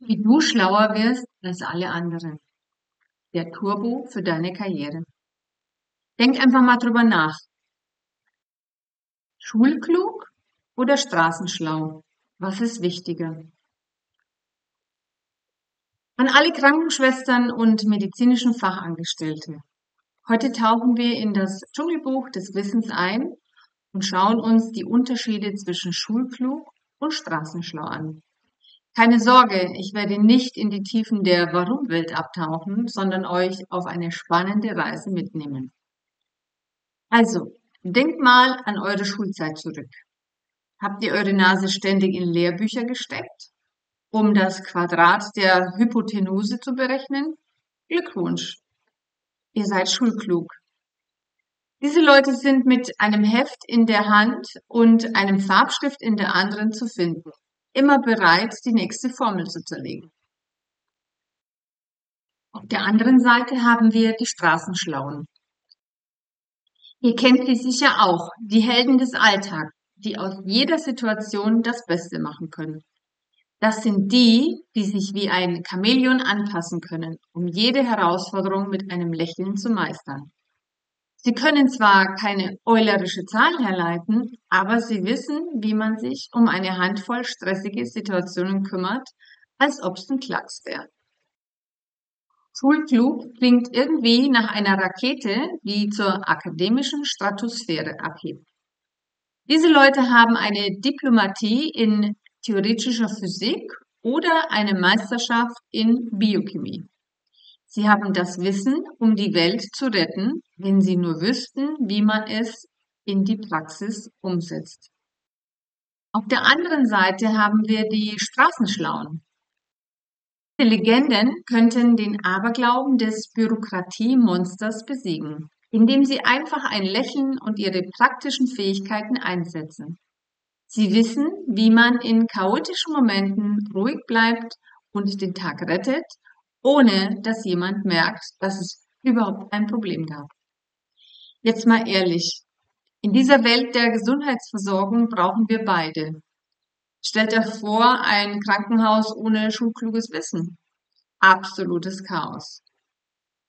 Wie du schlauer wirst als alle anderen. Der Turbo für deine Karriere. Denk einfach mal drüber nach. Schulklug oder straßenschlau? Was ist wichtiger? An alle Krankenschwestern und medizinischen Fachangestellte. Heute tauchen wir in das Dschungelbuch des Wissens ein und schauen uns die Unterschiede zwischen schulklug und straßenschlau an. Keine Sorge, ich werde nicht in die Tiefen der Warum-Welt abtauchen, sondern euch auf eine spannende Reise mitnehmen. Also, denkt mal an eure Schulzeit zurück. Habt ihr eure Nase ständig in Lehrbücher gesteckt, um das Quadrat der Hypotenuse zu berechnen? Glückwunsch! Ihr seid schulklug. Diese Leute sind mit einem Heft in der Hand und einem Farbstift in der anderen zu finden immer bereit, die nächste Formel zu zerlegen. Auf der anderen Seite haben wir die Straßenschlauen. Ihr kennt sie sicher auch, die Helden des Alltags, die aus jeder Situation das Beste machen können. Das sind die, die sich wie ein Chamäleon anpassen können, um jede Herausforderung mit einem Lächeln zu meistern. Sie können zwar keine eulerische Zahl herleiten, aber sie wissen, wie man sich um eine Handvoll stressige Situationen kümmert, als ob es ein Klacks wäre. Schulklug klingt irgendwie nach einer Rakete, die zur akademischen Stratosphäre abhebt. Diese Leute haben eine Diplomatie in theoretischer Physik oder eine Meisterschaft in Biochemie. Sie haben das Wissen, um die Welt zu retten, wenn sie nur wüssten, wie man es in die Praxis umsetzt. Auf der anderen Seite haben wir die Straßenschlauen. Die Legenden könnten den Aberglauben des Bürokratiemonsters besiegen, indem sie einfach ein Lächeln und ihre praktischen Fähigkeiten einsetzen. Sie wissen, wie man in chaotischen Momenten ruhig bleibt und den Tag rettet ohne dass jemand merkt, dass es überhaupt ein Problem gab. Jetzt mal ehrlich, in dieser Welt der Gesundheitsversorgung brauchen wir beide. Stellt euch vor, ein Krankenhaus ohne schulkluges Wissen. Absolutes Chaos.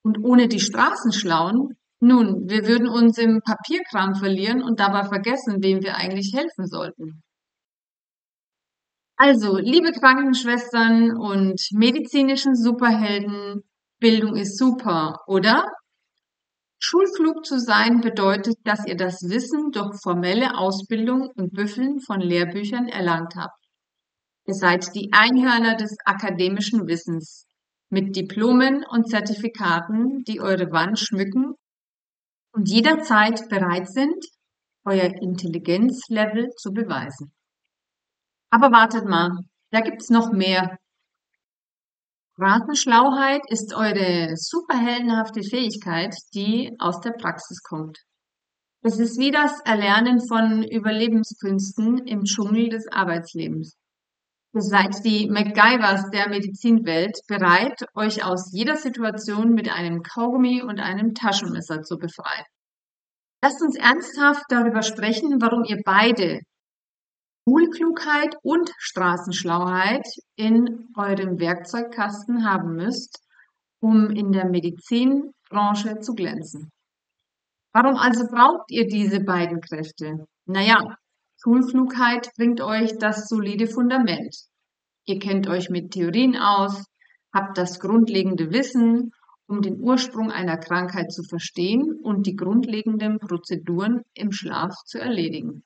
Und ohne die Straßenschlauen, nun, wir würden uns im Papierkram verlieren und dabei vergessen, wem wir eigentlich helfen sollten. Also, liebe Krankenschwestern und medizinischen Superhelden, Bildung ist super, oder? Schulklug zu sein bedeutet, dass ihr das Wissen durch formelle Ausbildung und Büffeln von Lehrbüchern erlangt habt. Ihr seid die Einhörner des akademischen Wissens mit Diplomen und Zertifikaten, die eure Wand schmücken und jederzeit bereit sind, euer Intelligenzlevel zu beweisen. Aber wartet mal, da gibt's noch mehr. Ratenschlauheit ist eure superheldenhafte Fähigkeit, die aus der Praxis kommt. Es ist wie das Erlernen von Überlebenskünsten im Dschungel des Arbeitslebens. Ihr seid die MacGyvers der Medizinwelt, bereit, euch aus jeder Situation mit einem Kaugummi und einem Taschenmesser zu befreien. Lasst uns ernsthaft darüber sprechen, warum ihr beide Schulklugheit und Straßenschlauheit in eurem Werkzeugkasten haben müsst, um in der Medizinbranche zu glänzen. Warum also braucht ihr diese beiden Kräfte? Naja, Schulklugheit bringt euch das solide Fundament. Ihr kennt euch mit Theorien aus, habt das grundlegende Wissen, um den Ursprung einer Krankheit zu verstehen und die grundlegenden Prozeduren im Schlaf zu erledigen.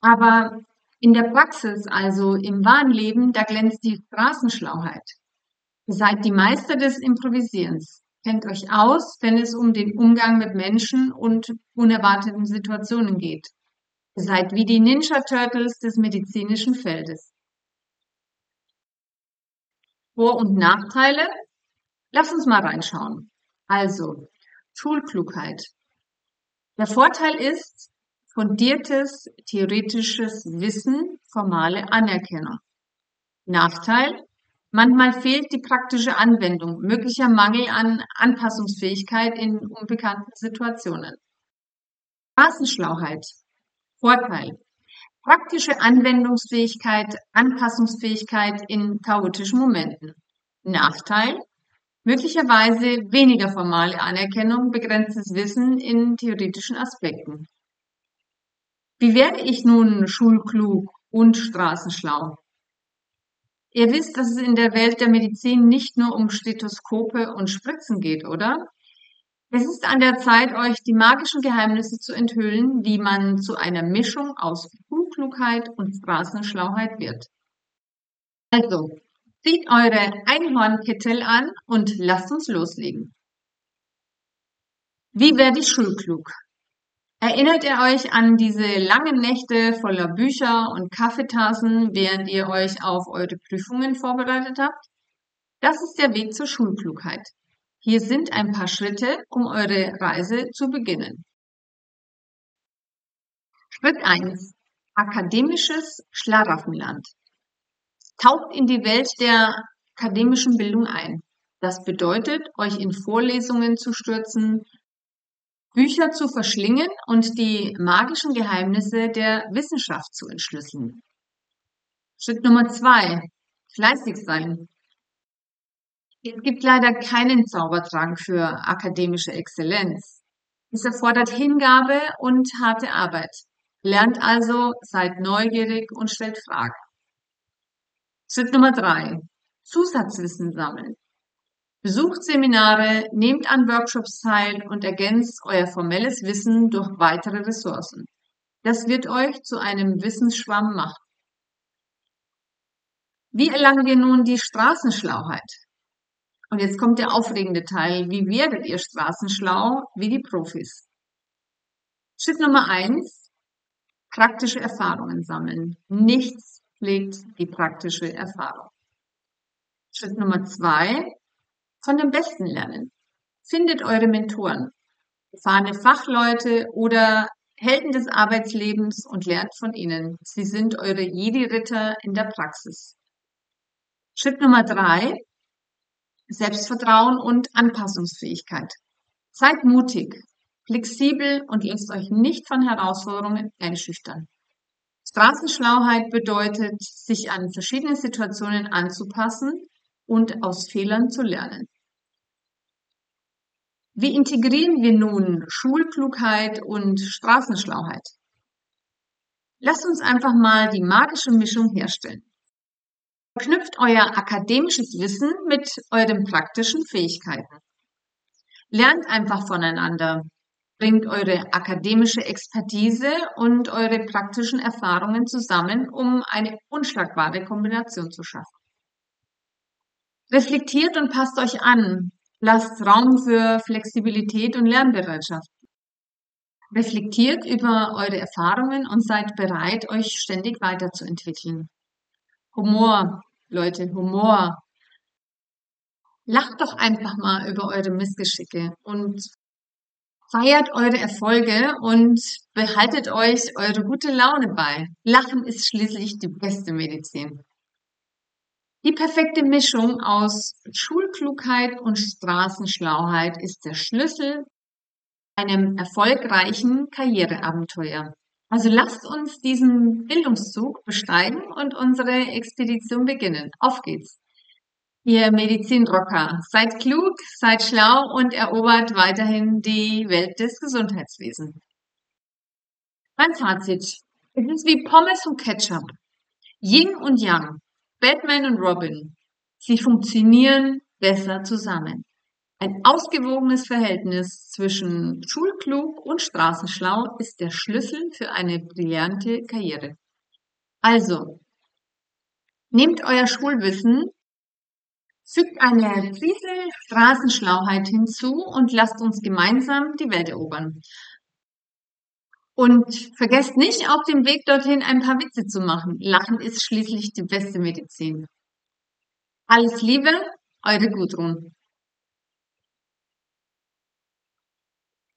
Aber in der Praxis, also im wahren Leben, da glänzt die Straßenschlauheit. Ihr seid die Meister des Improvisierens. Kennt euch aus, wenn es um den Umgang mit Menschen und unerwarteten Situationen geht. Ihr seid wie die Ninja Turtles des medizinischen Feldes. Vor- und Nachteile? Lass uns mal reinschauen. Also, Schulklugheit. Der Vorteil ist, fundiertes theoretisches Wissen, formale Anerkennung. Nachteil? Manchmal fehlt die praktische Anwendung, möglicher Mangel an Anpassungsfähigkeit in unbekannten Situationen. Straßenschlauheit. Vorteil. Praktische Anwendungsfähigkeit, Anpassungsfähigkeit in chaotischen Momenten. Nachteil? Möglicherweise weniger formale Anerkennung, begrenztes Wissen in theoretischen Aspekten. Wie werde ich nun schulklug und straßenschlau? Ihr wisst, dass es in der Welt der Medizin nicht nur um Stethoskope und Spritzen geht, oder? Es ist an der Zeit, euch die magischen Geheimnisse zu enthüllen, wie man zu einer Mischung aus Unklugheit und Straßenschlauheit wird. Also, zieht eure Einhornkittel an und lasst uns loslegen. Wie werde ich schulklug? Erinnert ihr euch an diese langen Nächte voller Bücher und Kaffeetassen, während ihr euch auf eure Prüfungen vorbereitet habt? Das ist der Weg zur Schulklugheit. Hier sind ein paar Schritte, um eure Reise zu beginnen. Schritt 1. Akademisches Schlaraffenland. Taucht in die Welt der akademischen Bildung ein. Das bedeutet, euch in Vorlesungen zu stürzen, Bücher zu verschlingen und die magischen Geheimnisse der Wissenschaft zu entschlüsseln. Schritt Nummer zwei. Fleißig sein. Es gibt leider keinen Zaubertrank für akademische Exzellenz. Es erfordert Hingabe und harte Arbeit. Lernt also, seid neugierig und stellt Fragen. Schritt Nummer drei. Zusatzwissen sammeln. Besucht Seminare, nehmt an Workshops teil und ergänzt euer formelles Wissen durch weitere Ressourcen. Das wird euch zu einem Wissensschwamm machen. Wie erlangen wir nun die Straßenschlauheit? Und jetzt kommt der aufregende Teil. Wie werdet ihr straßenschlau wie die Profis? Schritt Nummer eins. Praktische Erfahrungen sammeln. Nichts pflegt die praktische Erfahrung. Schritt Nummer zwei. Von dem Besten lernen. Findet eure Mentoren. Erfahrene Fachleute oder Helden des Arbeitslebens und lernt von ihnen. Sie sind eure Jedi-Ritter in der Praxis. Schritt Nummer drei. Selbstvertrauen und Anpassungsfähigkeit. Seid mutig, flexibel und lasst euch nicht von Herausforderungen einschüchtern. Straßenschlauheit bedeutet, sich an verschiedene Situationen anzupassen und aus Fehlern zu lernen. Wie integrieren wir nun Schulklugheit und Straßenschlauheit? Lasst uns einfach mal die magische Mischung herstellen. Verknüpft euer akademisches Wissen mit euren praktischen Fähigkeiten. Lernt einfach voneinander. Bringt eure akademische Expertise und eure praktischen Erfahrungen zusammen, um eine unschlagbare Kombination zu schaffen. Reflektiert und passt euch an. Lasst Raum für Flexibilität und Lernbereitschaft. Reflektiert über eure Erfahrungen und seid bereit, euch ständig weiterzuentwickeln. Humor, Leute, Humor. Lacht doch einfach mal über eure Missgeschicke und feiert eure Erfolge und behaltet euch eure gute Laune bei. Lachen ist schließlich die beste Medizin. Die perfekte Mischung aus Schulklugheit und Straßenschlauheit ist der Schlüssel einem erfolgreichen Karriereabenteuer. Also lasst uns diesen Bildungszug besteigen und unsere Expedition beginnen. Auf geht's. Ihr Medizinrocker, seid klug, seid schlau und erobert weiterhin die Welt des Gesundheitswesens. Mein Fazit. Es ist wie Pommes und Ketchup. Yin und Yang. Batman und Robin. Sie funktionieren besser zusammen. Ein ausgewogenes Verhältnis zwischen schulklug und straßenschlau ist der Schlüssel für eine brillante Karriere. Also, nehmt euer Schulwissen, fügt eine Prise Straßenschlauheit hinzu und lasst uns gemeinsam die Welt erobern. Und vergesst nicht, auf dem Weg dorthin ein paar Witze zu machen. Lachen ist schließlich die beste Medizin. Alles Liebe, eure Gudrun.